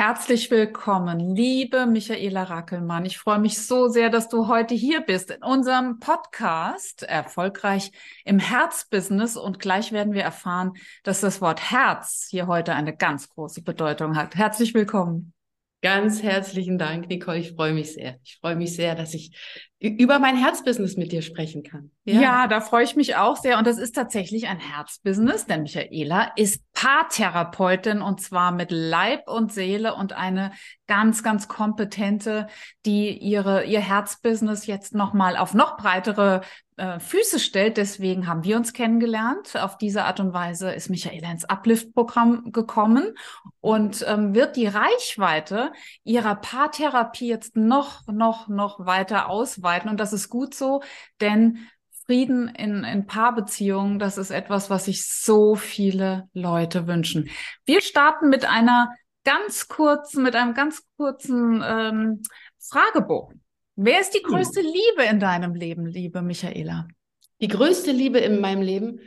Herzlich willkommen, liebe Michaela Rackelmann. Ich freue mich so sehr, dass du heute hier bist in unserem Podcast Erfolgreich im Herzbusiness. Und gleich werden wir erfahren, dass das Wort Herz hier heute eine ganz große Bedeutung hat. Herzlich willkommen. Ganz herzlichen Dank, Nicole. Ich freue mich sehr. Ich freue mich sehr, dass ich über mein Herzbusiness mit dir sprechen kann. Ja. ja, da freue ich mich auch sehr. Und das ist tatsächlich ein Herzbusiness, denn Michaela ist Paartherapeutin und zwar mit Leib und Seele und eine ganz, ganz kompetente, die ihre, ihr Herzbusiness jetzt nochmal auf noch breitere äh, Füße stellt. Deswegen haben wir uns kennengelernt. Auf diese Art und Weise ist Michaela ins Uplift-Programm gekommen und ähm, wird die Reichweite ihrer Paartherapie jetzt noch, noch, noch weiter ausweiten. Und das ist gut so, denn Frieden in, in Paarbeziehungen, das ist etwas, was sich so viele Leute wünschen. Wir starten mit einer ganz kurzen, mit einem ganz kurzen ähm, Fragebogen. Wer ist die hm. größte Liebe in deinem Leben, liebe Michaela? Die größte Liebe in meinem Leben,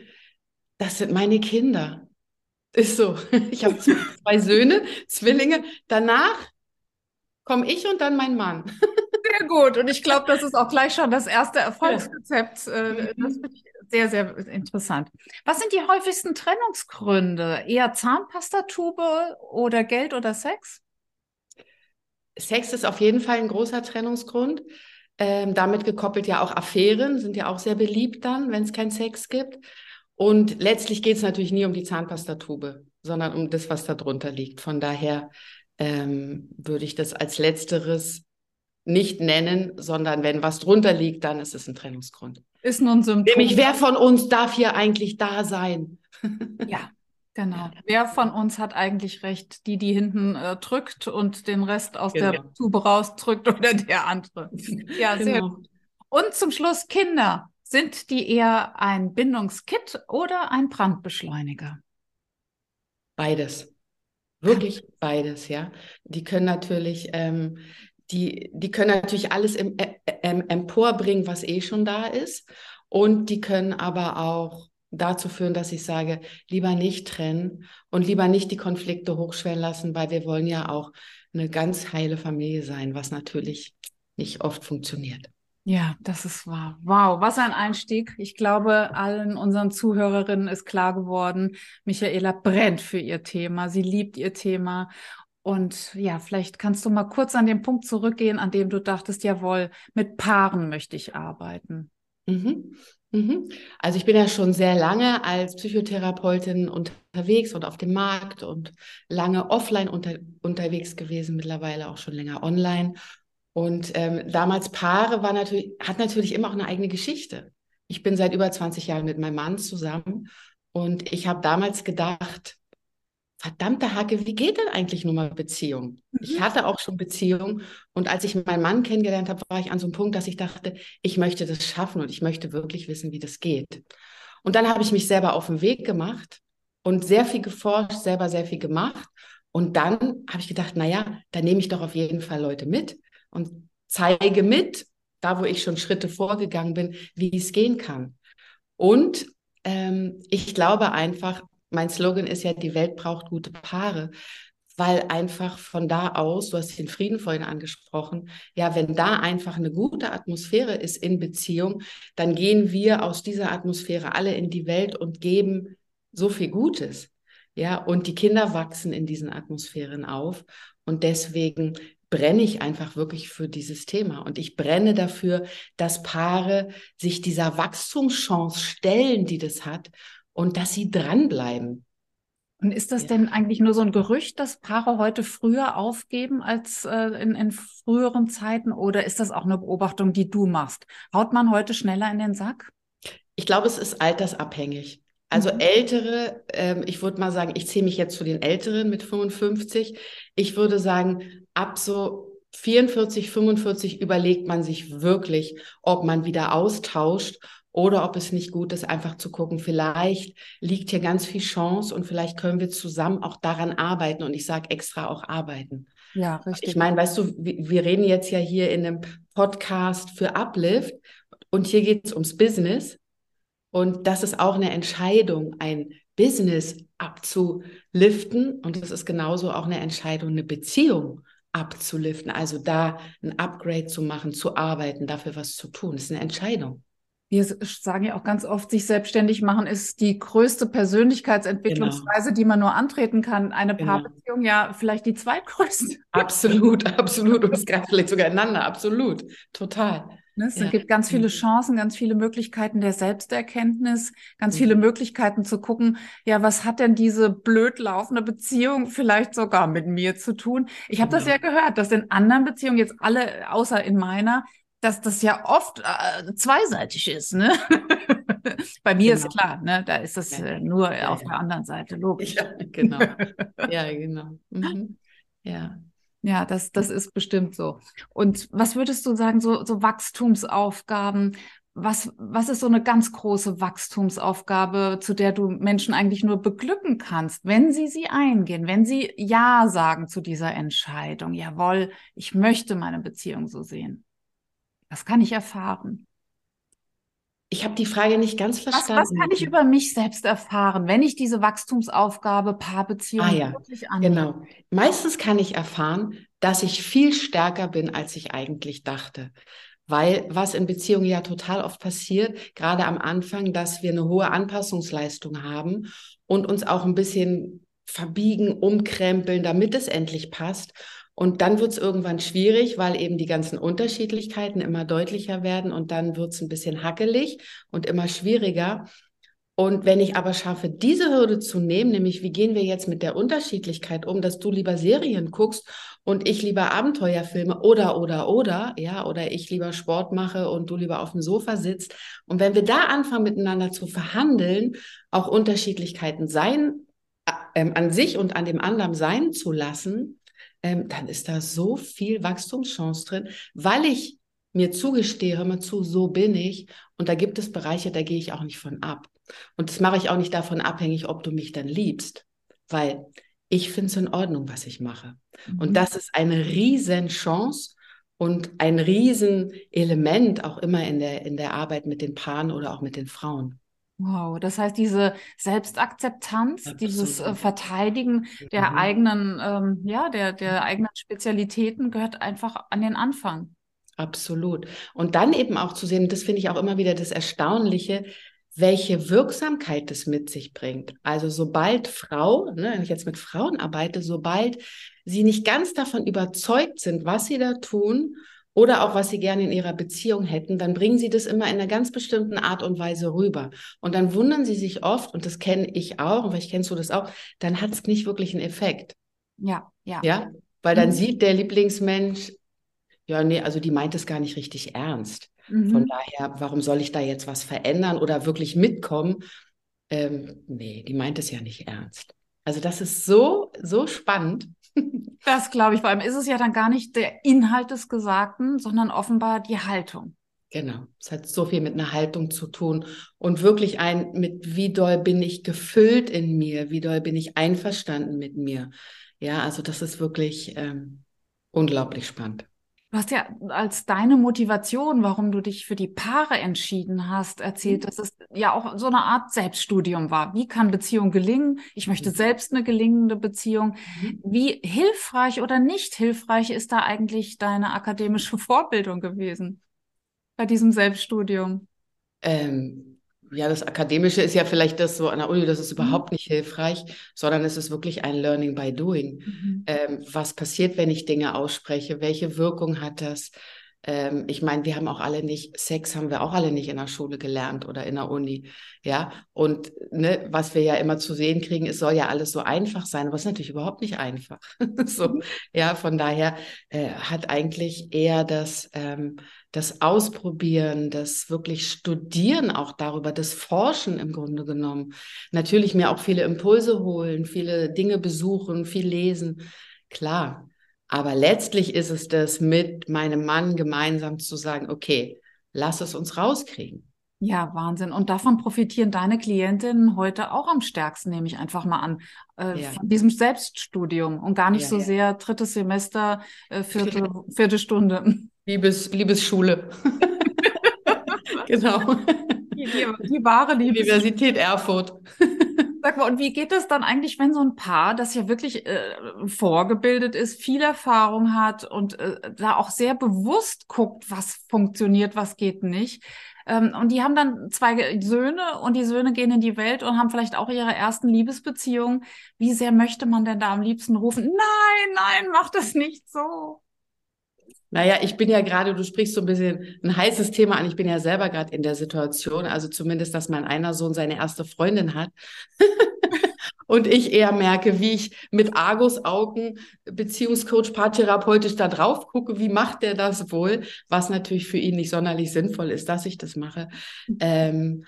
das sind meine Kinder. Ist so. Ich habe zwei Söhne, Zwillinge. Danach komme ich und dann mein Mann. Sehr gut. Und ich glaube, das ist auch gleich schon das erste Erfolgsrezept. Äh, das finde ich sehr, sehr interessant. Was sind die häufigsten Trennungsgründe? Eher Zahnpastatube oder Geld oder Sex? Sex ist auf jeden Fall ein großer Trennungsgrund. Ähm, damit gekoppelt ja auch Affären, sind ja auch sehr beliebt dann, wenn es keinen Sex gibt. Und letztlich geht es natürlich nie um die Zahnpastatube, sondern um das, was da drunter liegt. Von daher ähm, würde ich das als letzteres nicht nennen, sondern wenn was drunter liegt, dann ist es ein Trennungsgrund. Ist nun Symptom. Nämlich, wer von uns darf hier eigentlich da sein? ja, genau. Wer von uns hat eigentlich recht? Die, die hinten äh, drückt und den Rest aus genau. der Tube rausdrückt oder der andere? Ja, sehr genau. gut. Und zum Schluss Kinder. Sind die eher ein Bindungskit oder ein Brandbeschleuniger? Beides. Wirklich beides, ja. Die können natürlich ähm, die, die können natürlich alles im, äh, äh, emporbringen, was eh schon da ist. Und die können aber auch dazu führen, dass ich sage, lieber nicht trennen und lieber nicht die Konflikte hochschwellen lassen, weil wir wollen ja auch eine ganz heile Familie sein, was natürlich nicht oft funktioniert. Ja, das ist wahr. Wow, was ein Einstieg. Ich glaube, allen unseren Zuhörerinnen ist klar geworden, Michaela brennt für ihr Thema. Sie liebt ihr Thema und ja, vielleicht kannst du mal kurz an den Punkt zurückgehen, an dem du dachtest, jawohl, mit Paaren möchte ich arbeiten. Mhm. Mhm. Also ich bin ja schon sehr lange als Psychotherapeutin unterwegs und auf dem Markt und lange offline unter, unterwegs gewesen, mittlerweile auch schon länger online. Und ähm, damals Paare war natürlich, hat natürlich immer auch eine eigene Geschichte. Ich bin seit über 20 Jahren mit meinem Mann zusammen und ich habe damals gedacht, verdammte Hacke, wie geht denn eigentlich nun mal Beziehung? Mhm. Ich hatte auch schon Beziehung und als ich meinen Mann kennengelernt habe, war ich an so einem Punkt, dass ich dachte, ich möchte das schaffen und ich möchte wirklich wissen, wie das geht. Und dann habe ich mich selber auf den Weg gemacht und sehr viel geforscht, selber sehr viel gemacht. Und dann habe ich gedacht, naja, da nehme ich doch auf jeden Fall Leute mit und zeige mit, da wo ich schon Schritte vorgegangen bin, wie es gehen kann. Und ähm, ich glaube einfach, mein Slogan ist ja, die Welt braucht gute Paare, weil einfach von da aus, du hast den Frieden vorhin angesprochen, ja, wenn da einfach eine gute Atmosphäre ist in Beziehung, dann gehen wir aus dieser Atmosphäre alle in die Welt und geben so viel Gutes. Ja, und die Kinder wachsen in diesen Atmosphären auf. Und deswegen brenne ich einfach wirklich für dieses Thema. Und ich brenne dafür, dass Paare sich dieser Wachstumschance stellen, die das hat und dass sie dranbleiben. Und ist das ja. denn eigentlich nur so ein Gerücht, dass Paare heute früher aufgeben als äh, in, in früheren Zeiten? Oder ist das auch eine Beobachtung, die du machst? Haut man heute schneller in den Sack? Ich glaube, es ist altersabhängig. Also mhm. ältere, ähm, ich würde mal sagen, ich zähle mich jetzt zu den Älteren mit 55. Ich würde sagen, ab so 44, 45 überlegt man sich wirklich, ob man wieder austauscht oder ob es nicht gut ist, einfach zu gucken, vielleicht liegt hier ganz viel Chance und vielleicht können wir zusammen auch daran arbeiten. Und ich sage extra auch arbeiten. Ja, richtig. Ich meine, weißt du, wir reden jetzt ja hier in einem Podcast für Uplift und hier geht es ums Business. Und das ist auch eine Entscheidung, ein Business abzuliften. Und es ist genauso auch eine Entscheidung, eine Beziehung abzuliften. Also da ein Upgrade zu machen, zu arbeiten, dafür was zu tun. Das ist eine Entscheidung. Wir sagen ja auch ganz oft, sich selbstständig machen ist die größte Persönlichkeitsentwicklungsweise, genau. die man nur antreten kann. Eine genau. Paarbeziehung ja vielleicht die zweitgrößte. Absolut, absolut. Und es greift vielleicht sogar ineinander. Absolut. Total. Ne? Es ja. gibt ganz viele Chancen, ganz viele Möglichkeiten der Selbsterkenntnis, ganz mhm. viele Möglichkeiten zu gucken, ja, was hat denn diese blöd laufende Beziehung vielleicht sogar mit mir zu tun? Ich habe das genau. ja gehört, dass in anderen Beziehungen, jetzt alle außer in meiner, dass das ja oft äh, zweiseitig ist. Ne? Bei mir genau. ist klar, ne? da ist das äh, nur ja, auf ja. der anderen Seite, logisch. Ja, genau. ja, genau. Mhm. Ja. Ja, das, das ist bestimmt so. Und was würdest du sagen, so, so Wachstumsaufgaben, was, was ist so eine ganz große Wachstumsaufgabe, zu der du Menschen eigentlich nur beglücken kannst, wenn sie sie eingehen, wenn sie Ja sagen zu dieser Entscheidung? Jawohl, ich möchte meine Beziehung so sehen. Was kann ich erfahren? Ich habe die Frage nicht ganz verstanden. Was, was, kann ich über mich selbst erfahren, wenn ich diese Wachstumsaufgabe Paarbeziehung ah, ja. wirklich annehme? Genau. Meistens kann ich erfahren, dass ich viel stärker bin, als ich eigentlich dachte. Weil was in Beziehungen ja total oft passiert, gerade am Anfang, dass wir eine hohe Anpassungsleistung haben und uns auch ein bisschen verbiegen, umkrempeln, damit es endlich passt. Und dann wird es irgendwann schwierig, weil eben die ganzen Unterschiedlichkeiten immer deutlicher werden und dann wird es ein bisschen hackelig und immer schwieriger. Und wenn ich aber schaffe, diese Hürde zu nehmen, nämlich wie gehen wir jetzt mit der Unterschiedlichkeit um, dass du lieber Serien guckst und ich lieber Abenteuerfilme oder, oder, oder, ja, oder ich lieber Sport mache und du lieber auf dem Sofa sitzt. Und wenn wir da anfangen, miteinander zu verhandeln, auch Unterschiedlichkeiten sein, äh, an sich und an dem anderen sein zu lassen, ähm, dann ist da so viel Wachstumschance drin, weil ich mir zugestehe, hör mal zu, so bin ich. Und da gibt es Bereiche, da gehe ich auch nicht von ab. Und das mache ich auch nicht davon abhängig, ob du mich dann liebst, weil ich finde es in Ordnung, was ich mache. Mhm. Und das ist eine Riesenchance und ein Riesenelement auch immer in der, in der Arbeit mit den Paaren oder auch mit den Frauen. Wow, das heißt, diese Selbstakzeptanz, Absolut. dieses äh, Verteidigen der mhm. eigenen, ähm, ja, der, der eigenen Spezialitäten gehört einfach an den Anfang. Absolut. Und dann eben auch zu sehen, das finde ich auch immer wieder das Erstaunliche, welche Wirksamkeit das mit sich bringt. Also sobald Frau, ne, wenn ich jetzt mit Frauen arbeite, sobald sie nicht ganz davon überzeugt sind, was sie da tun oder auch was sie gerne in ihrer Beziehung hätten, dann bringen sie das immer in einer ganz bestimmten Art und Weise rüber. Und dann wundern sie sich oft, und das kenne ich auch, und vielleicht kennst du das auch, dann hat es nicht wirklich einen Effekt. Ja, ja. Ja, weil dann mhm. sieht der Lieblingsmensch, ja, nee, also die meint es gar nicht richtig ernst. Mhm. Von daher, warum soll ich da jetzt was verändern oder wirklich mitkommen? Ähm, nee, die meint es ja nicht ernst. Also das ist so, so spannend. Das glaube ich. Vor allem ist es ja dann gar nicht der Inhalt des Gesagten, sondern offenbar die Haltung. Genau. Es hat so viel mit einer Haltung zu tun und wirklich ein, mit wie doll bin ich gefüllt in mir, wie doll bin ich einverstanden mit mir. Ja, also das ist wirklich ähm, unglaublich spannend. Du hast ja als deine Motivation, warum du dich für die Paare entschieden hast, erzählt, mhm. dass es ja auch so eine Art Selbststudium war. Wie kann Beziehung gelingen? Ich möchte mhm. selbst eine gelingende Beziehung. Mhm. Wie hilfreich oder nicht hilfreich ist da eigentlich deine akademische Vorbildung gewesen bei diesem Selbststudium? Ähm, ja, das Akademische ist ja vielleicht das so an der Uni, das ist mhm. überhaupt nicht hilfreich, sondern es ist wirklich ein Learning by Doing. Mhm. Ähm, was passiert, wenn ich Dinge ausspreche? Welche Wirkung hat das? Ähm, ich meine, wir haben auch alle nicht, Sex haben wir auch alle nicht in der Schule gelernt oder in der Uni. Ja, und ne, was wir ja immer zu sehen kriegen, es soll ja alles so einfach sein, aber es ist natürlich überhaupt nicht einfach. so, mhm. ja, von daher äh, hat eigentlich eher das, ähm, das Ausprobieren, das wirklich Studieren auch darüber, das Forschen im Grunde genommen. Natürlich mir auch viele Impulse holen, viele Dinge besuchen, viel lesen. Klar. Aber letztlich ist es das, mit meinem Mann gemeinsam zu sagen, okay, lass es uns rauskriegen. Ja, Wahnsinn. Und davon profitieren deine Klientinnen heute auch am stärksten, nehme ich einfach mal an, äh, ja. von diesem Selbststudium und gar nicht ja, so ja. sehr drittes Semester, äh, vierte, vierte Stunde. Liebes, Liebesschule. genau. Die, die, die, wahre Liebes Universität Erfurt. Sag mal, und wie geht es dann eigentlich, wenn so ein Paar, das ja wirklich äh, vorgebildet ist, viel Erfahrung hat und äh, da auch sehr bewusst guckt, was funktioniert, was geht nicht? Ähm, und die haben dann zwei Söhne und die Söhne gehen in die Welt und haben vielleicht auch ihre ersten Liebesbeziehungen. Wie sehr möchte man denn da am liebsten rufen? Nein, nein, mach das nicht so. Naja, ich bin ja gerade, du sprichst so ein bisschen ein heißes Thema an. Ich bin ja selber gerade in der Situation, also zumindest, dass mein einer Sohn seine erste Freundin hat. und ich eher merke, wie ich mit Argus-Augen, Beziehungscoach, paartherapeutisch da drauf gucke, wie macht der das wohl, was natürlich für ihn nicht sonderlich sinnvoll ist, dass ich das mache. Ähm,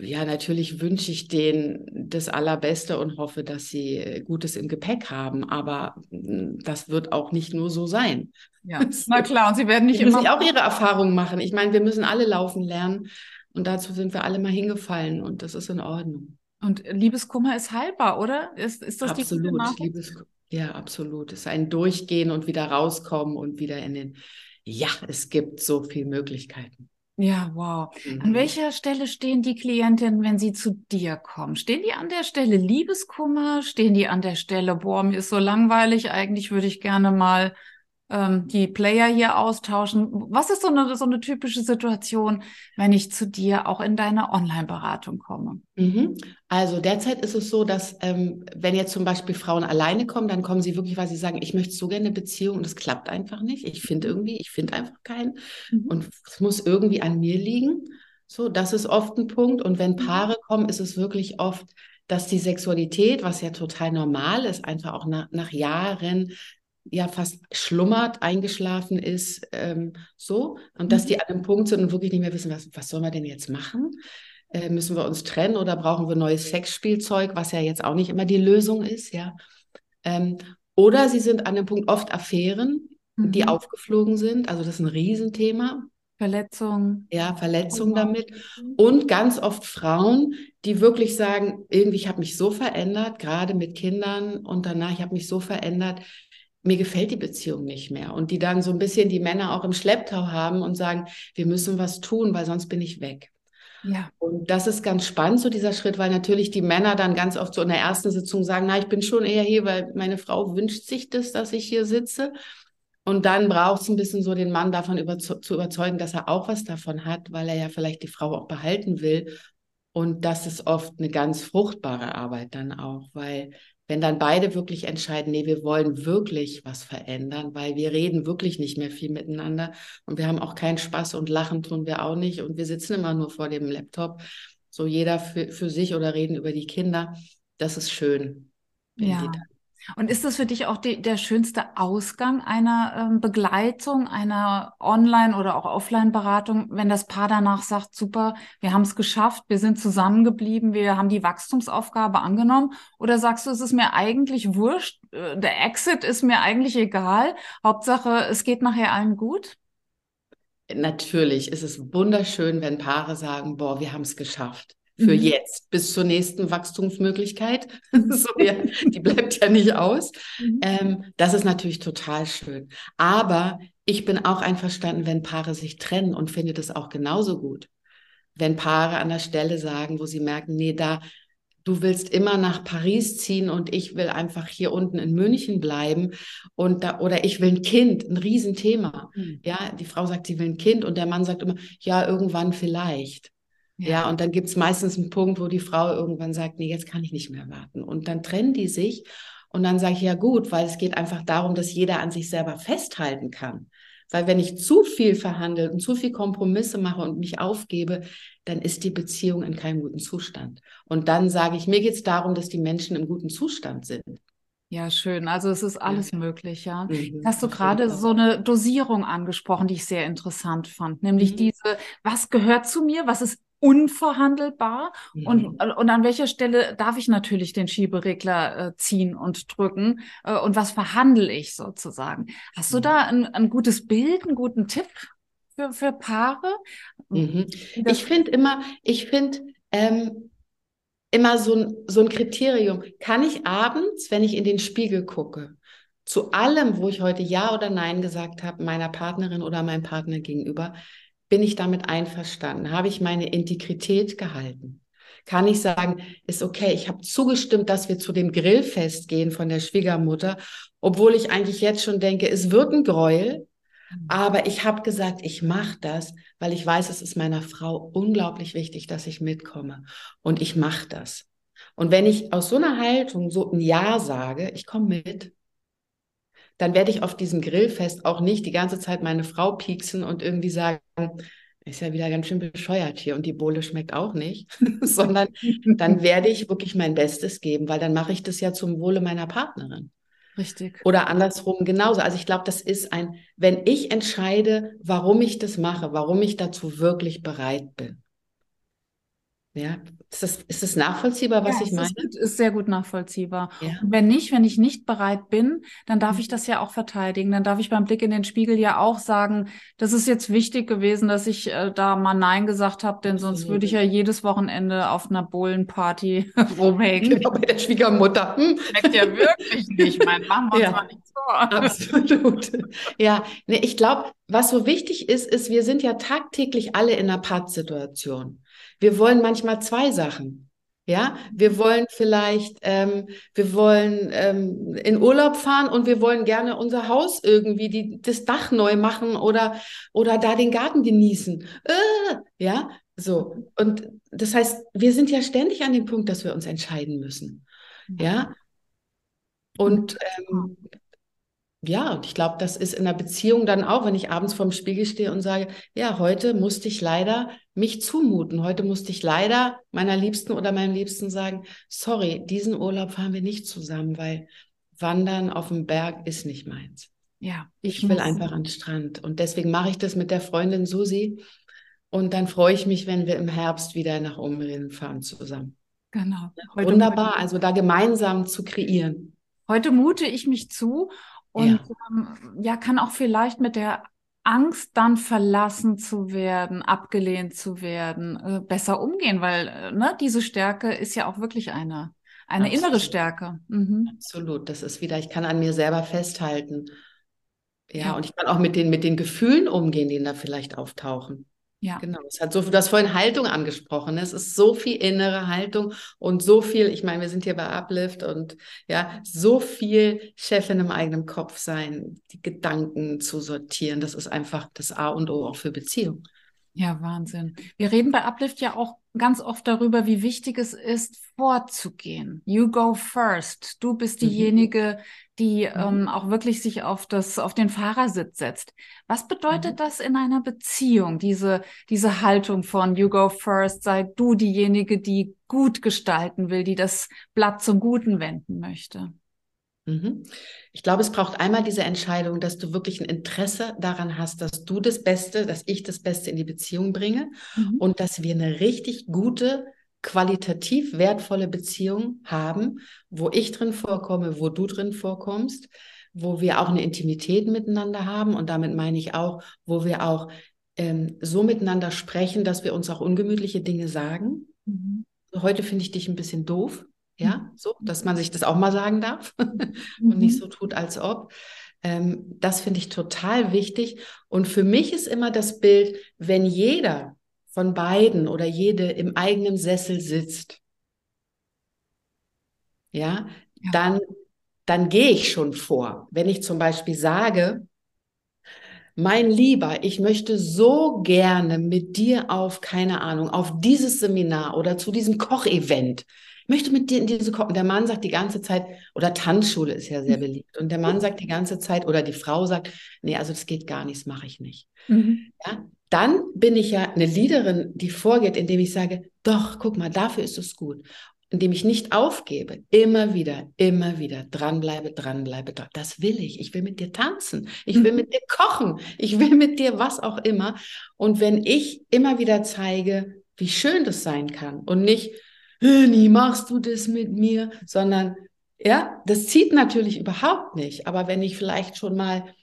ja, natürlich wünsche ich denen das Allerbeste und hoffe, dass sie Gutes im Gepäck haben. Aber hm, das wird auch nicht nur so sein. Ja, na klar. Und sie werden nicht die immer. Müssen auch ihre Erfahrungen machen. Ich meine, wir müssen alle laufen lernen. Und dazu sind wir alle mal hingefallen. Und das ist in Ordnung. Und Liebeskummer ist heilbar, oder? Ist, ist das absolut, die Liebes Ja, absolut. Es ist ein Durchgehen und wieder rauskommen und wieder in den. Ja, es gibt so viele Möglichkeiten. Ja, wow. Mhm. An welcher Stelle stehen die Klientinnen, wenn sie zu dir kommen? Stehen die an der Stelle Liebeskummer? Stehen die an der Stelle, boah, mir ist so langweilig, eigentlich würde ich gerne mal ähm, die Player hier austauschen. Was ist so eine, so eine typische Situation, wenn ich zu dir auch in deine Online-Beratung komme? Mhm. Also derzeit ist es so, dass ähm, wenn jetzt zum Beispiel Frauen alleine kommen, dann kommen sie wirklich, weil sie sagen, ich möchte so gerne eine Beziehung und es klappt einfach nicht. Ich finde irgendwie, ich finde einfach keinen mhm. und es muss irgendwie an mir liegen. So, das ist oft ein Punkt. Und wenn mhm. Paare kommen, ist es wirklich oft, dass die Sexualität, was ja total normal ist, einfach auch nach, nach Jahren ja fast schlummert, eingeschlafen ist, ähm, so. Und dass die mhm. an einem Punkt sind und wirklich nicht mehr wissen, was, was sollen wir denn jetzt machen? Äh, müssen wir uns trennen oder brauchen wir neues Sexspielzeug, was ja jetzt auch nicht immer die Lösung ist, ja. Ähm, oder sie sind an dem Punkt oft Affären, mhm. die aufgeflogen sind. Also das ist ein Riesenthema. Verletzungen. Ja, Verletzungen damit. Und ganz oft Frauen, die wirklich sagen, irgendwie, ich habe mich so verändert, gerade mit Kindern und danach, ich habe mich so verändert, mir gefällt die Beziehung nicht mehr. Und die dann so ein bisschen die Männer auch im Schlepptau haben und sagen, wir müssen was tun, weil sonst bin ich weg. Ja. Und das ist ganz spannend, so dieser Schritt, weil natürlich die Männer dann ganz oft so in der ersten Sitzung sagen, na, ich bin schon eher hier, weil meine Frau wünscht sich das, dass ich hier sitze. Und dann braucht es ein bisschen so den Mann davon über, zu überzeugen, dass er auch was davon hat, weil er ja vielleicht die Frau auch behalten will. Und das ist oft eine ganz fruchtbare Arbeit dann auch, weil wenn dann beide wirklich entscheiden, nee, wir wollen wirklich was verändern, weil wir reden wirklich nicht mehr viel miteinander und wir haben auch keinen Spaß und lachen tun wir auch nicht und wir sitzen immer nur vor dem Laptop, so jeder für, für sich oder reden über die Kinder. Das ist schön. Ja. Und ist das für dich auch die, der schönste Ausgang einer ähm, Begleitung, einer Online- oder auch Offline-Beratung, wenn das Paar danach sagt, super, wir haben es geschafft, wir sind zusammengeblieben, wir haben die Wachstumsaufgabe angenommen? Oder sagst du, es ist mir eigentlich wurscht, äh, der Exit ist mir eigentlich egal, Hauptsache, es geht nachher allen gut? Natürlich ist es wunderschön, wenn Paare sagen, boah, wir haben es geschafft für mhm. jetzt bis zur nächsten Wachstumsmöglichkeit. so, ja, die bleibt ja nicht aus. Mhm. Ähm, das ist natürlich total schön. Aber ich bin auch einverstanden, wenn Paare sich trennen und finde das auch genauso gut. Wenn Paare an der Stelle sagen, wo sie merken, nee, da, du willst immer nach Paris ziehen und ich will einfach hier unten in München bleiben und da, oder ich will ein Kind, ein Riesenthema. Mhm. Ja, die Frau sagt, sie will ein Kind und der Mann sagt immer, ja, irgendwann vielleicht. Ja, und dann gibt es meistens einen Punkt, wo die Frau irgendwann sagt, nee, jetzt kann ich nicht mehr warten. Und dann trennen die sich. Und dann sage ich, ja gut, weil es geht einfach darum, dass jeder an sich selber festhalten kann. Weil wenn ich zu viel verhandle und zu viel Kompromisse mache und mich aufgebe, dann ist die Beziehung in keinem guten Zustand. Und dann sage ich, mir geht es darum, dass die Menschen im guten Zustand sind. Ja, schön. Also es ist alles ja. möglich, ja. Mhm, Hast du gerade so eine Dosierung angesprochen, die ich sehr interessant fand, nämlich mhm. diese, was gehört zu mir, was ist unverhandelbar mhm. und, und an welcher Stelle darf ich natürlich den Schieberegler äh, ziehen und drücken äh, und was verhandle ich sozusagen. Hast du mhm. da ein, ein gutes Bild, einen guten Tipp für, für Paare? Mhm. Ich finde immer, ich finde ähm, immer so ein, so ein Kriterium. Kann ich abends, wenn ich in den Spiegel gucke, zu allem, wo ich heute Ja oder Nein gesagt habe, meiner Partnerin oder meinem Partner gegenüber, bin ich damit einverstanden? Habe ich meine Integrität gehalten? kann ich sagen, ist okay, ich habe zugestimmt, dass wir zu dem Grillfest gehen von der Schwiegermutter, obwohl ich eigentlich jetzt schon denke, es wird ein Gräuel, mhm. aber ich habe gesagt, ich mache das, weil ich weiß, es ist meiner Frau unglaublich wichtig, dass ich mitkomme. Und ich mache das. Und wenn ich aus so einer Haltung so ein Ja sage, ich komme mit, dann werde ich auf diesem Grillfest auch nicht die ganze Zeit meine Frau pieksen und irgendwie sagen, ist ja wieder ganz schön bescheuert hier und die Bohle schmeckt auch nicht, sondern dann werde ich wirklich mein Bestes geben, weil dann mache ich das ja zum Wohle meiner Partnerin. Richtig. Oder andersrum genauso. Also ich glaube, das ist ein, wenn ich entscheide, warum ich das mache, warum ich dazu wirklich bereit bin, ja, ist das, ist das nachvollziehbar, was ja, ich meine? Ist, ist sehr gut nachvollziehbar. Ja. Und wenn nicht, wenn ich nicht bereit bin, dann darf ich mhm. das ja auch verteidigen. Dann darf ich beim Blick in den Spiegel ja auch sagen, das ist jetzt wichtig gewesen, dass ich äh, da mal Nein gesagt habe, denn sonst würde ich ja jedes Wochenende auf einer Bohlenparty rumhängen. Genau, bei der Schwiegermutter. Hm. Schmeckt ja wirklich nicht. Mein Mann macht ja. zwar nichts vor. Absolut. Ja, nee, ich glaube, was so wichtig ist, ist, wir sind ja tagtäglich alle in einer Pattsituation. Wir wollen manchmal zwei Sachen. Ja, wir wollen vielleicht, ähm, wir wollen ähm, in Urlaub fahren und wir wollen gerne unser Haus irgendwie, die, das Dach neu machen oder, oder da den Garten genießen. Äh, ja, so. Und das heißt, wir sind ja ständig an dem Punkt, dass wir uns entscheiden müssen. Ja. Und ähm, ja, und ich glaube, das ist in der Beziehung dann auch, wenn ich abends vorm Spiegel stehe und sage, ja, heute musste ich leider mich zumuten. Heute musste ich leider meiner Liebsten oder meinem Liebsten sagen, sorry, diesen Urlaub fahren wir nicht zusammen, weil Wandern auf dem Berg ist nicht meins. Ja. Ich will einfach an den Strand. Und deswegen mache ich das mit der Freundin Susi. Und dann freue ich mich, wenn wir im Herbst wieder nach Umrin fahren zusammen. Genau. Heute Wunderbar, also da gemeinsam zu kreieren. Heute mute ich mich zu und ja. Ähm, ja, kann auch vielleicht mit der Angst, dann verlassen zu werden, abgelehnt zu werden, äh, besser umgehen, weil äh, ne, diese Stärke ist ja auch wirklich eine, eine Absolut. innere Stärke. Mhm. Absolut, das ist wieder, ich kann an mir selber festhalten. Ja, ja, und ich kann auch mit den, mit den Gefühlen umgehen, die da vielleicht auftauchen. Ja. Genau. Es hat so, du hast vorhin Haltung angesprochen. Es ist so viel innere Haltung und so viel, ich meine, wir sind hier bei Uplift und ja, so viel Chefin im eigenen Kopf sein, die Gedanken zu sortieren. Das ist einfach das A und O auch für Beziehung. Ja, Wahnsinn. Wir reden bei Uplift ja auch ganz oft darüber, wie wichtig es ist, vorzugehen. You go first. Du bist mhm. diejenige, die mhm. ähm, auch wirklich sich auf das, auf den Fahrersitz setzt. Was bedeutet mhm. das in einer Beziehung? Diese, diese Haltung von You go first, sei du diejenige, die gut gestalten will, die das Blatt zum Guten wenden möchte. Mhm. Ich glaube, es braucht einmal diese Entscheidung, dass du wirklich ein Interesse daran hast, dass du das Beste, dass ich das Beste in die Beziehung bringe mhm. und dass wir eine richtig gute, qualitativ wertvolle Beziehung haben, wo ich drin vorkomme, wo du drin vorkommst, wo wir auch eine Intimität miteinander haben und damit meine ich auch, wo wir auch ähm, so miteinander sprechen, dass wir uns auch ungemütliche Dinge sagen. Mhm. Heute finde ich dich ein bisschen doof. Ja, mhm. so, dass man sich das auch mal sagen darf und nicht mhm. so tut, als ob. Ähm, das finde ich total wichtig. Und für mich ist immer das Bild, wenn jeder von beiden oder jede im eigenen Sessel sitzt, ja, ja. dann, dann gehe ich schon vor. Wenn ich zum Beispiel sage, mein Lieber, ich möchte so gerne mit dir auf, keine Ahnung, auf dieses Seminar oder zu diesem Kochevent möchte mit dir in diese Ko Der Mann sagt die ganze Zeit, oder Tanzschule ist ja sehr mhm. beliebt. Und der Mann sagt die ganze Zeit, oder die Frau sagt, nee, also das geht gar nicht, das mache ich nicht. Mhm. Ja, dann bin ich ja eine Leaderin, die vorgeht, indem ich sage, doch, guck mal, dafür ist es gut. Indem ich nicht aufgebe, immer wieder, immer wieder dranbleibe, dranbleibe, dran. Das will ich. Ich will mit dir tanzen. Ich will mhm. mit dir kochen. Ich will mit dir was auch immer. Und wenn ich immer wieder zeige, wie schön das sein kann und nicht, nie machst du das mit mir, sondern ja, das zieht natürlich überhaupt nicht. Aber wenn ich vielleicht schon mal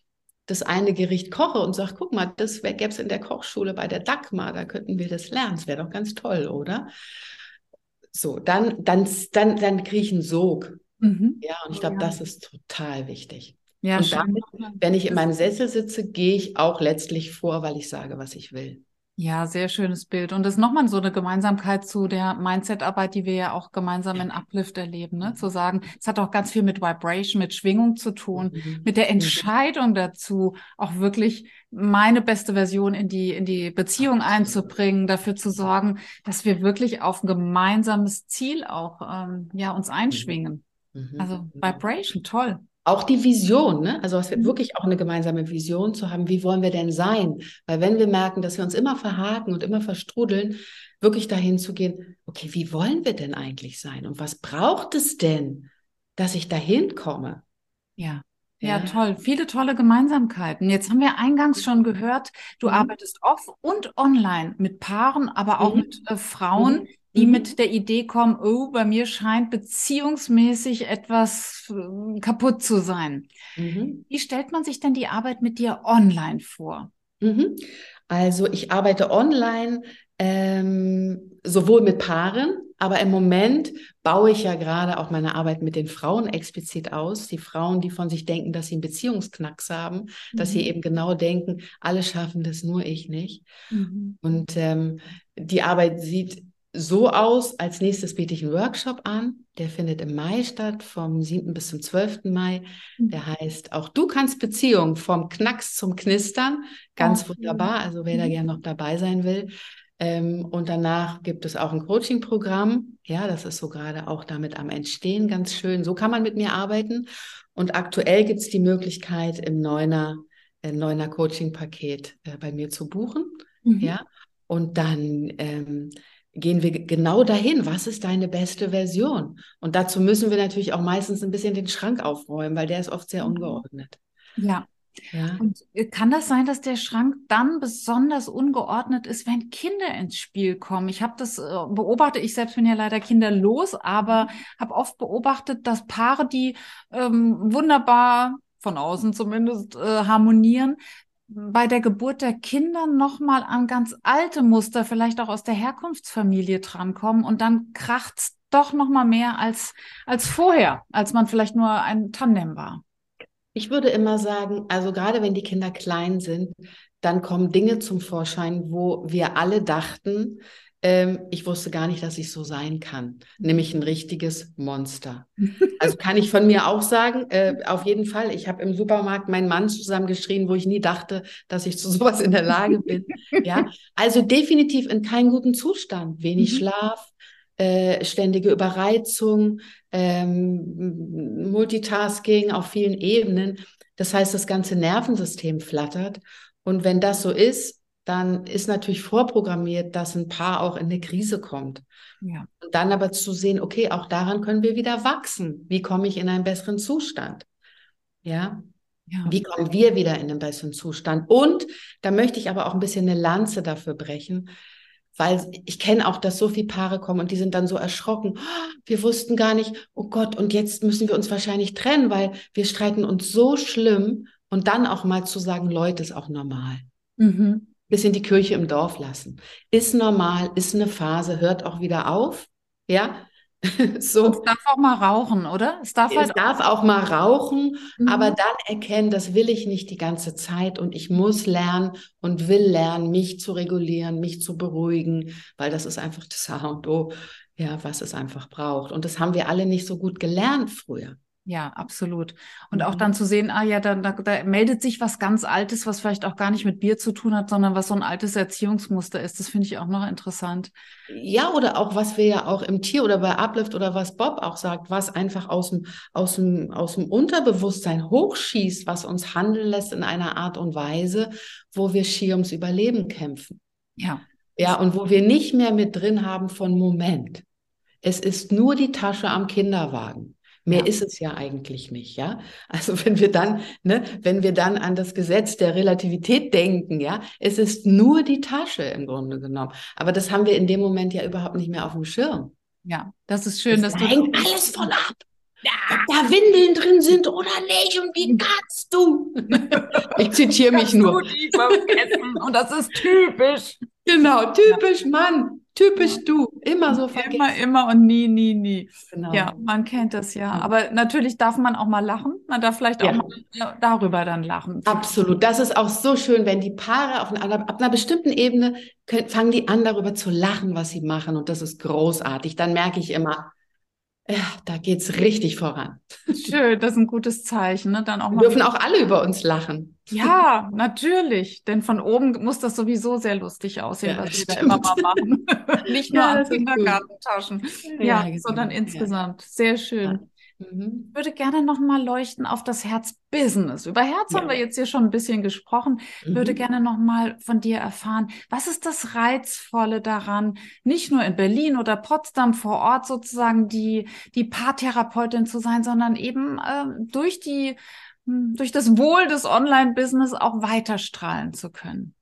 das eine Gericht koche und sage, guck mal, das gäbe es in der Kochschule bei der Dagmar, da könnten wir das lernen. Das wäre doch ganz toll, oder? So, dann, dann, dann, dann kriege ich einen Sog. Mhm. Ja, und ich glaube, ja. das ist total wichtig. Ja, und dann, wenn ich in meinem Sessel sitze, gehe ich auch letztlich vor, weil ich sage, was ich will. Ja, sehr schönes Bild. Und das ist nochmal so eine Gemeinsamkeit zu der Mindset-Arbeit, die wir ja auch gemeinsam in Uplift erleben, ne? Zu sagen, es hat auch ganz viel mit Vibration, mit Schwingung zu tun, mhm. mit der mhm. Entscheidung dazu, auch wirklich meine beste Version in die, in die Beziehung einzubringen, dafür zu sorgen, dass wir wirklich auf ein gemeinsames Ziel auch, ähm, ja, uns einschwingen. Mhm. Also Vibration, toll auch die Vision, ne? also es wird mhm. wirklich auch eine gemeinsame Vision zu haben, wie wollen wir denn sein? Weil wenn wir merken, dass wir uns immer verhaken und immer verstrudeln, wirklich dahin zu gehen, okay, wie wollen wir denn eigentlich sein? Und was braucht es denn, dass ich dahin komme? Ja. Ja, toll. Viele tolle Gemeinsamkeiten. Jetzt haben wir eingangs schon gehört, du mhm. arbeitest off und online mit Paaren, aber auch mhm. mit äh, Frauen, mhm die mhm. mit der Idee kommen, oh, bei mir scheint beziehungsmäßig etwas äh, kaputt zu sein. Mhm. Wie stellt man sich denn die Arbeit mit dir online vor? Mhm. Also ich arbeite online ähm, sowohl mit Paaren, aber im Moment baue ich ja gerade auch meine Arbeit mit den Frauen explizit aus. Die Frauen, die von sich denken, dass sie einen Beziehungsknacks haben, mhm. dass sie mhm. eben genau denken, alle schaffen das, nur ich nicht. Mhm. Und ähm, die Arbeit sieht so aus. Als nächstes biete ich einen Workshop an. Der findet im Mai statt, vom 7. bis zum 12. Mai. Mhm. Der heißt Auch du kannst Beziehung vom Knacks zum Knistern. Ganz wunderbar. Also wer da mhm. gerne noch dabei sein will. Ähm, und danach gibt es auch ein Coaching-Programm. Ja, das ist so gerade auch damit am Entstehen. Ganz schön. So kann man mit mir arbeiten. Und aktuell gibt es die Möglichkeit, im Neuner, äh, Neuner Coaching-Paket äh, bei mir zu buchen. Mhm. Ja. Und dann ähm, gehen wir genau dahin. Was ist deine beste Version? Und dazu müssen wir natürlich auch meistens ein bisschen den Schrank aufräumen, weil der ist oft sehr mhm. ungeordnet. Ja. Ja. Und äh, kann das sein, dass der Schrank dann besonders ungeordnet ist, wenn Kinder ins Spiel kommen? Ich habe das äh, beobachtet, ich selbst bin ja leider kinderlos, aber mhm. habe oft beobachtet, dass Paare, die ähm, wunderbar von außen zumindest äh, harmonieren, bei der Geburt der Kinder nochmal an ganz alte Muster, vielleicht auch aus der Herkunftsfamilie drankommen und dann kracht's doch nochmal mehr als, als vorher, als man vielleicht nur ein Tandem war. Ich würde immer sagen, also gerade wenn die Kinder klein sind, dann kommen Dinge zum Vorschein, wo wir alle dachten, ähm, ich wusste gar nicht, dass ich so sein kann, nämlich ein richtiges Monster. Also kann ich von mir auch sagen, äh, auf jeden Fall. Ich habe im Supermarkt meinen Mann zusammengeschrien, wo ich nie dachte, dass ich zu sowas in der Lage bin. ja, also definitiv in keinem guten Zustand, wenig mhm. Schlaf, äh, ständige Überreizung, ähm, Multitasking auf vielen Ebenen. Das heißt, das ganze Nervensystem flattert. Und wenn das so ist, dann ist natürlich vorprogrammiert, dass ein Paar auch in eine Krise kommt. Ja. Und dann aber zu sehen, okay, auch daran können wir wieder wachsen. Wie komme ich in einen besseren Zustand? Ja. ja. Wie kommen wir wieder in einen besseren Zustand? Und da möchte ich aber auch ein bisschen eine Lanze dafür brechen, weil ich kenne auch, dass so viele Paare kommen und die sind dann so erschrocken. Oh, wir wussten gar nicht, oh Gott, und jetzt müssen wir uns wahrscheinlich trennen, weil wir streiten uns so schlimm. Und dann auch mal zu sagen, Leute, ist auch normal. Mhm bisschen die Kirche im Dorf lassen. Ist normal, ist eine Phase, hört auch wieder auf. Ja, so. Es darf auch mal rauchen, oder? Es darf, halt es darf auch mal rauchen, mhm. aber dann erkennen, das will ich nicht die ganze Zeit und ich muss lernen und will lernen, mich zu regulieren, mich zu beruhigen, weil das ist einfach das A und O, ja, was es einfach braucht. Und das haben wir alle nicht so gut gelernt früher. Ja, absolut. Und auch mhm. dann zu sehen, ah ja, da, da, da meldet sich was ganz Altes, was vielleicht auch gar nicht mit Bier zu tun hat, sondern was so ein altes Erziehungsmuster ist. Das finde ich auch noch interessant. Ja, oder auch, was wir ja auch im Tier oder bei Uplift oder was Bob auch sagt, was einfach aus dem, aus dem, aus dem Unterbewusstsein hochschießt, was uns handeln lässt in einer Art und Weise, wo wir schier ums Überleben kämpfen. Ja. Ja, und wo wir nicht mehr mit drin haben von Moment. Es ist nur die Tasche am Kinderwagen. Mehr ja. ist es ja eigentlich nicht, ja. Also wenn wir dann, ne, wenn wir dann an das Gesetz der Relativität denken, ja, es ist nur die Tasche im Grunde genommen. Aber das haben wir in dem Moment ja überhaupt nicht mehr auf dem Schirm. Ja, das ist schön, das dass du hängt alles von ab. Ja. Ob da Windeln drin sind oder nicht und wie ganz du? ich zitiere mich nur. Und das ist typisch. Genau, typisch Mann. Typisch ja. du, immer so vergessen. Immer, immer und nie, nie, nie. Genau. Ja, man kennt das ja. Aber natürlich darf man auch mal lachen. Man darf vielleicht auch ja. mal darüber dann lachen. Absolut. Das ist auch so schön, wenn die Paare auf einer, ab einer bestimmten Ebene können, fangen die an, darüber zu lachen, was sie machen. Und das ist großartig. Dann merke ich immer, ja, da geht's richtig voran. Schön, das ist ein gutes Zeichen. Ne? Dann auch Wir dürfen auch alle über uns lachen. Ja, natürlich. Denn von oben muss das sowieso sehr lustig aussehen, ja, was wir da immer mal machen. Nicht nur ja, an Kindergartentaschen, ja, ja sondern insgesamt. Sehr schön. Mhm. Ich würde gerne noch mal leuchten auf das Herzbusiness. Über Herz ja. haben wir jetzt hier schon ein bisschen gesprochen. Ich mhm. würde gerne noch mal von dir erfahren, was ist das Reizvolle daran, nicht nur in Berlin oder Potsdam vor Ort sozusagen die, die Paartherapeutin zu sein, sondern eben äh, durch die, hm, durch das Wohl des Online-Business auch weiterstrahlen zu können.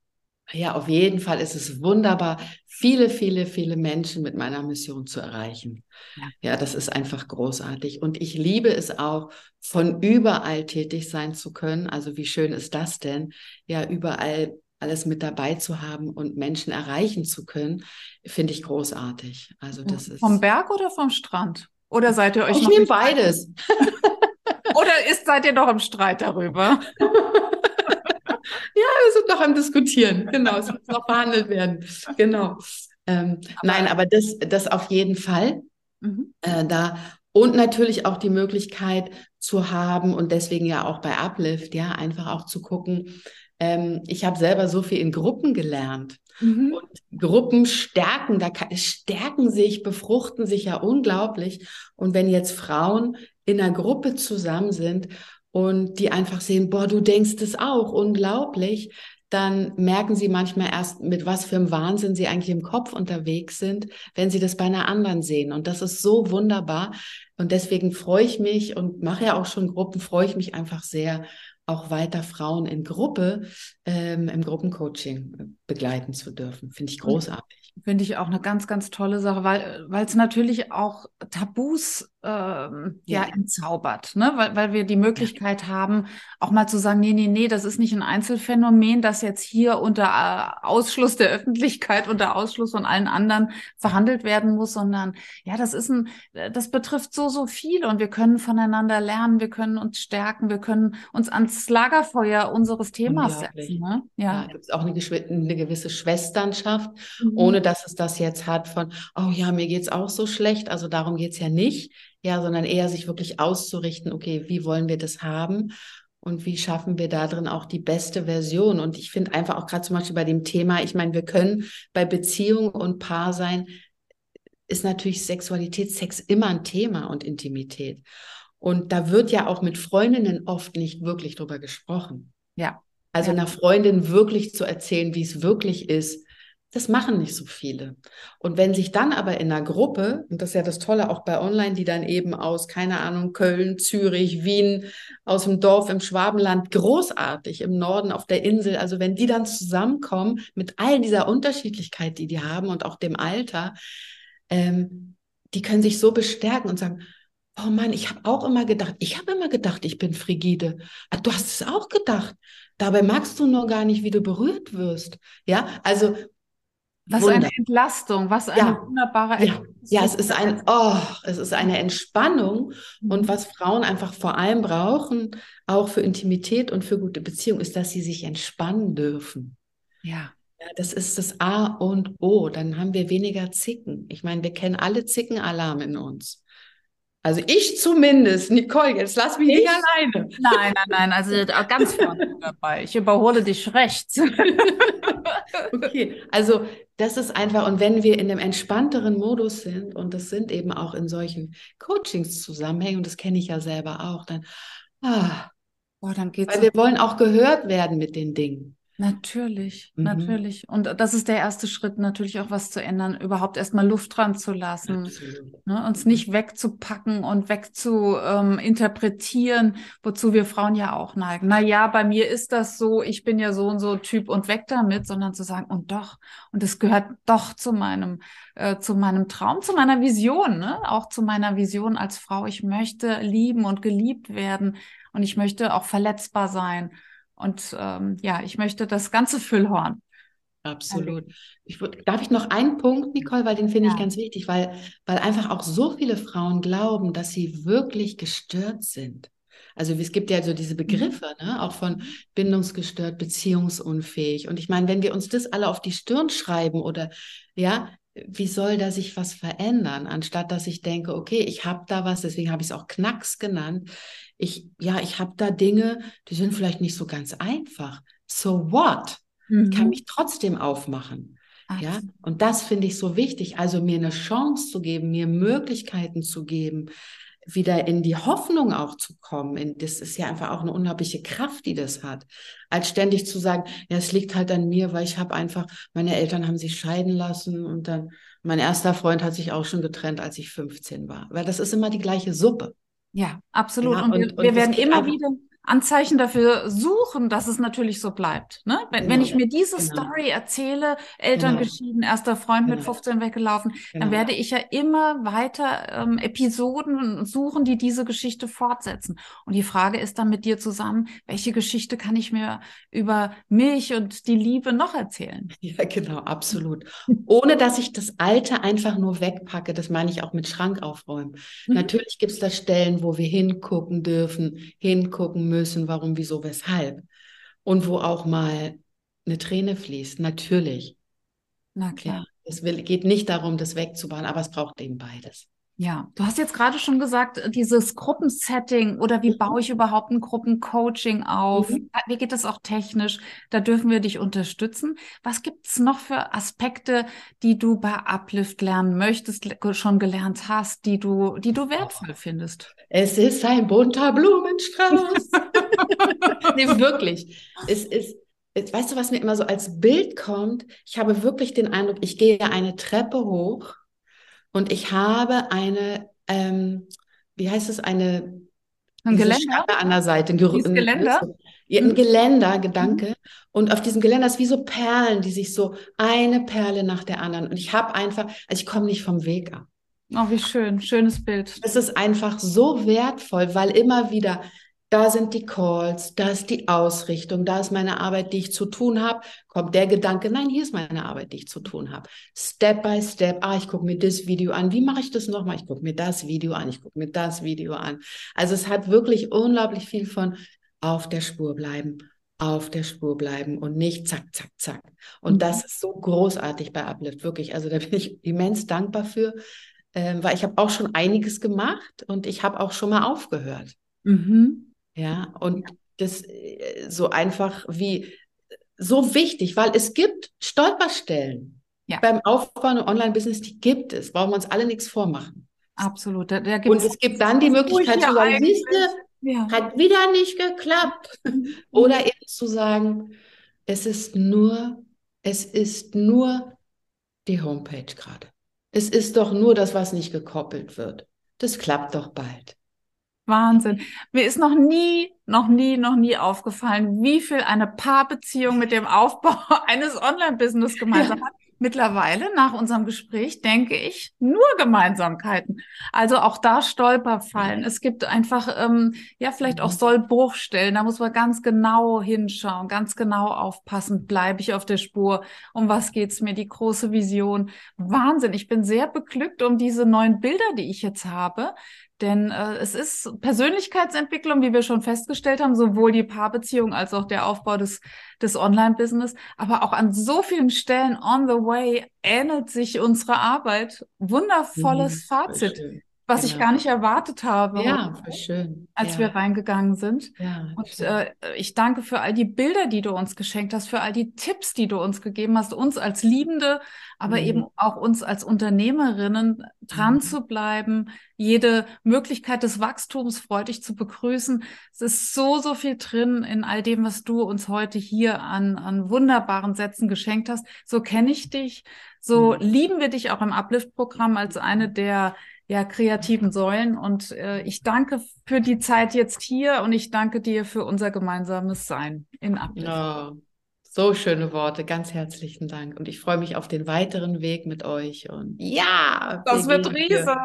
Ja, auf jeden Fall ist es wunderbar, viele, viele, viele Menschen mit meiner Mission zu erreichen. Ja. ja, das ist einfach großartig. Und ich liebe es auch, von überall tätig sein zu können. Also wie schön ist das denn? Ja, überall alles mit dabei zu haben und Menschen erreichen zu können, finde ich großartig. Also das ist vom Berg oder vom Strand? Oder seid ihr euch? Ich nehme beides. oder ist seid ihr noch im Streit darüber? Sind noch am Diskutieren. Genau, es muss noch verhandelt werden. Genau. Ähm, aber nein, aber das, das auf jeden Fall. Mhm. Äh, da und natürlich auch die Möglichkeit zu haben und deswegen ja auch bei Uplift, ja, einfach auch zu gucken. Ähm, ich habe selber so viel in Gruppen gelernt. Mhm. Und Gruppen stärken, da kann, stärken sich, befruchten sich ja unglaublich. Und wenn jetzt Frauen in einer Gruppe zusammen sind und die einfach sehen, boah, du denkst es auch, unglaublich, dann merken sie manchmal erst, mit was für einem Wahnsinn sie eigentlich im Kopf unterwegs sind, wenn sie das bei einer anderen sehen. Und das ist so wunderbar. Und deswegen freue ich mich und mache ja auch schon Gruppen, freue ich mich einfach sehr, auch weiter Frauen in Gruppe ähm, im Gruppencoaching begleiten zu dürfen. Finde ich großartig. Finde ich auch eine ganz, ganz tolle Sache, weil weil es natürlich auch Tabus ähm, ja. ja. entzaubert, ne? weil, weil wir die Möglichkeit ja. haben, auch mal zu sagen, nee, nee, nee, das ist nicht ein Einzelfänomen, das jetzt hier unter äh, Ausschluss der Öffentlichkeit, unter Ausschluss von allen anderen verhandelt werden muss, sondern ja, das ist ein, das betrifft so, so viel und wir können voneinander lernen, wir können uns stärken, wir können uns ans Lagerfeuer unseres Themas setzen. Ne? Ja, ja gibt es auch eine, eine, gewisse Schwesternschaft, mhm. ohne dass es das jetzt hat von, oh ja, mir geht's auch so schlecht, also darum geht's ja nicht ja, sondern eher sich wirklich auszurichten, okay, wie wollen wir das haben und wie schaffen wir da drin auch die beste Version? Und ich finde einfach auch gerade zum Beispiel bei dem Thema, ich meine, wir können bei Beziehung und Paar sein, ist natürlich Sexualität, Sex immer ein Thema und Intimität. Und da wird ja auch mit Freundinnen oft nicht wirklich drüber gesprochen. Ja. Also ja. einer Freundin wirklich zu erzählen, wie es wirklich ist, das machen nicht so viele. Und wenn sich dann aber in einer Gruppe, und das ist ja das Tolle auch bei Online, die dann eben aus, keine Ahnung, Köln, Zürich, Wien, aus dem Dorf im Schwabenland, großartig im Norden auf der Insel, also wenn die dann zusammenkommen mit all dieser Unterschiedlichkeit, die die haben und auch dem Alter, ähm, die können sich so bestärken und sagen, oh Mann, ich habe auch immer gedacht, ich habe immer gedacht, ich bin frigide. Ah, du hast es auch gedacht. Dabei magst du nur gar nicht, wie du berührt wirst. Ja, also was Wunder. eine Entlastung, was eine ja. wunderbare ja. ja, es ist ein, oh, es ist eine Entspannung. Mhm. Und was Frauen einfach vor allem brauchen, auch für Intimität und für gute Beziehung, ist, dass sie sich entspannen dürfen. Ja. ja. Das ist das A und O. Dann haben wir weniger Zicken. Ich meine, wir kennen alle Zickenalarm in uns. Also ich zumindest, Nicole, jetzt lass mich ich? nicht alleine. Nein, nein, nein, also ganz vorne dabei. Ich überhole dich rechts. okay, also das ist einfach, und wenn wir in einem entspannteren Modus sind, und das sind eben auch in solchen Coachings-Zusammenhängen, und das kenne ich ja selber auch, dann, ah, Boah, dann geht's. Weil wir wollen auch gehört werden mit den Dingen. Natürlich, mhm. natürlich. Und das ist der erste Schritt, natürlich auch was zu ändern, überhaupt erstmal Luft dran zu lassen, ne, uns nicht wegzupacken und wegzuinterpretieren, ähm, wozu wir Frauen ja auch neigen. Na ja, bei mir ist das so, ich bin ja so und so Typ und weg damit, sondern zu sagen, und doch, und es gehört doch zu meinem, äh, zu meinem Traum, zu meiner Vision, ne? auch zu meiner Vision als Frau. Ich möchte lieben und geliebt werden und ich möchte auch verletzbar sein. Und ähm, ja, ich möchte das ganze Füllhorn. Absolut. Ich, darf ich noch einen Punkt, Nicole, weil den finde ja. ich ganz wichtig, weil, weil einfach auch so viele Frauen glauben, dass sie wirklich gestört sind. Also es gibt ja so diese mhm. Begriffe, ne? auch von bindungsgestört, beziehungsunfähig. Und ich meine, wenn wir uns das alle auf die Stirn schreiben oder ja, wie soll da sich was verändern, anstatt dass ich denke, okay, ich habe da was, deswegen habe ich es auch Knacks genannt. Ich, ja, ich habe da Dinge, die sind vielleicht nicht so ganz einfach. So what? Mhm. Ich kann mich trotzdem aufmachen. Ach. Ja, und das finde ich so wichtig. Also mir eine Chance zu geben, mir Möglichkeiten zu geben, wieder in die Hoffnung auch zu kommen. Das ist ja einfach auch eine unglaubliche Kraft, die das hat. Als ständig zu sagen, ja, es liegt halt an mir, weil ich habe einfach, meine Eltern haben sich scheiden lassen und dann mein erster Freund hat sich auch schon getrennt, als ich 15 war. Weil das ist immer die gleiche Suppe. Ja, absolut. Ja, und, und, wir, wir werden immer wieder Anzeichen dafür suchen, dass es natürlich so bleibt. Ne? Wenn, genau. wenn ich mir diese genau. Story erzähle, Eltern genau. geschieden, erster Freund mit 15 genau. weggelaufen, dann genau. werde ich ja immer weiter ähm, Episoden suchen, die diese Geschichte fortsetzen. Und die Frage ist dann mit dir zusammen, welche Geschichte kann ich mir über mich und die Liebe noch erzählen? Ja, genau, absolut. Ohne dass ich das Alte einfach nur wegpacke, das meine ich auch mit Schrank aufräumen. Mhm. Natürlich gibt es da Stellen, wo wir hingucken dürfen, hingucken müssen müssen, warum, wieso, weshalb. Und wo auch mal eine Träne fließt, natürlich. Na klar. Ja, es will, geht nicht darum, das wegzubauen, aber es braucht eben beides. Ja, du hast jetzt gerade schon gesagt, äh, dieses Gruppensetting oder wie baue ich überhaupt ein Gruppencoaching auf? Mhm. Wie geht das auch technisch? Da dürfen wir dich unterstützen. Was gibt's noch für Aspekte, die du bei Uplift lernen möchtest, schon gelernt hast, die du, die du wertvoll findest? Es ist ein bunter Blumenstrauß. nee, wirklich. Es ist, weißt du, was mir immer so als Bild kommt? Ich habe wirklich den Eindruck, ich gehe eine Treppe hoch und ich habe eine, ähm, wie heißt es, eine ein Geländer an der Seite. Ein, Ger Geländer? Ja, ein Geländer, Gedanke. Mhm. Und auf diesem Geländer ist wie so Perlen, die sich so eine Perle nach der anderen. Und ich habe einfach, also ich komme nicht vom Weg ab. Oh, wie schön, schönes Bild. Es ist einfach so wertvoll, weil immer wieder da sind die Calls, da ist die Ausrichtung, da ist meine Arbeit, die ich zu tun habe. Kommt der Gedanke, nein, hier ist meine Arbeit, die ich zu tun habe. Step by Step, ah, ich gucke mir das Video an. Wie mache ich das nochmal? Ich gucke mir das Video an, ich gucke mir das Video an. Also es hat wirklich unglaublich viel von auf der Spur bleiben, auf der Spur bleiben und nicht zack, zack, zack. Und mhm. das ist so großartig bei Uplift, wirklich. Also da bin ich immens dankbar für, äh, weil ich habe auch schon einiges gemacht und ich habe auch schon mal aufgehört. Mhm. Ja, und das äh, so einfach wie so wichtig, weil es gibt Stolperstellen ja. beim Aufbau von Online-Business, die gibt es. Brauchen wir uns alle nichts vormachen. Absolut. Da, da und es gibt dann die Möglichkeit zu sagen, siehste, ja. hat wieder nicht geklappt. Mhm. Oder eben zu sagen, es ist nur, es ist nur die Homepage gerade. Es ist doch nur das, was nicht gekoppelt wird. Das klappt doch bald. Wahnsinn. Mir ist noch nie, noch nie, noch nie aufgefallen, wie viel eine Paarbeziehung mit dem Aufbau eines Online-Business gemeinsam ja. hat. Mittlerweile, nach unserem Gespräch, denke ich, nur Gemeinsamkeiten. Also auch da Stolperfallen. Es gibt einfach, ähm, ja, vielleicht auch mhm. Sollbruchstellen. Da muss man ganz genau hinschauen, ganz genau aufpassen. Bleibe ich auf der Spur? Um was geht's mir? Die große Vision. Wahnsinn. Ich bin sehr beglückt um diese neuen Bilder, die ich jetzt habe. Denn äh, es ist Persönlichkeitsentwicklung, wie wir schon festgestellt haben, sowohl die Paarbeziehung als auch der Aufbau des, des Online-Business. Aber auch an so vielen Stellen on the way ähnelt sich unsere Arbeit. Wundervolles mhm, Fazit. Was genau. ich gar nicht erwartet habe. Ja, voll schön. Als ja. wir reingegangen sind. Ja, und äh, ich danke für all die Bilder, die du uns geschenkt hast, für all die Tipps, die du uns gegeben hast, uns als Liebende, aber mhm. eben auch uns als Unternehmerinnen dran mhm. zu bleiben, jede Möglichkeit des Wachstums freudig zu begrüßen. Es ist so, so viel drin in all dem, was du uns heute hier an, an wunderbaren Sätzen geschenkt hast. So kenne ich dich. So mhm. lieben wir dich auch im Uplift-Programm als eine der ja, kreativen Säulen. Und äh, ich danke für die Zeit jetzt hier und ich danke dir für unser gemeinsames Sein in Uplift. Oh, so schöne Worte, ganz herzlichen Dank. Und ich freue mich auf den weiteren Weg mit euch. Und ja, das wird riese.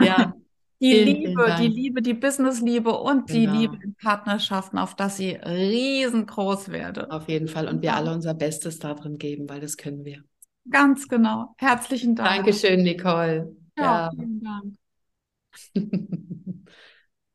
Ja. Die vielen, Liebe, vielen die Liebe, die Business-Liebe und genau. die Liebe in Partnerschaften, auf dass sie riesengroß werde. Auf jeden Fall. Und wir alle unser Bestes darin geben, weil das können wir. Ganz genau. Herzlichen Dank. Dankeschön, Nicole. Ja, ja. vielen Dank.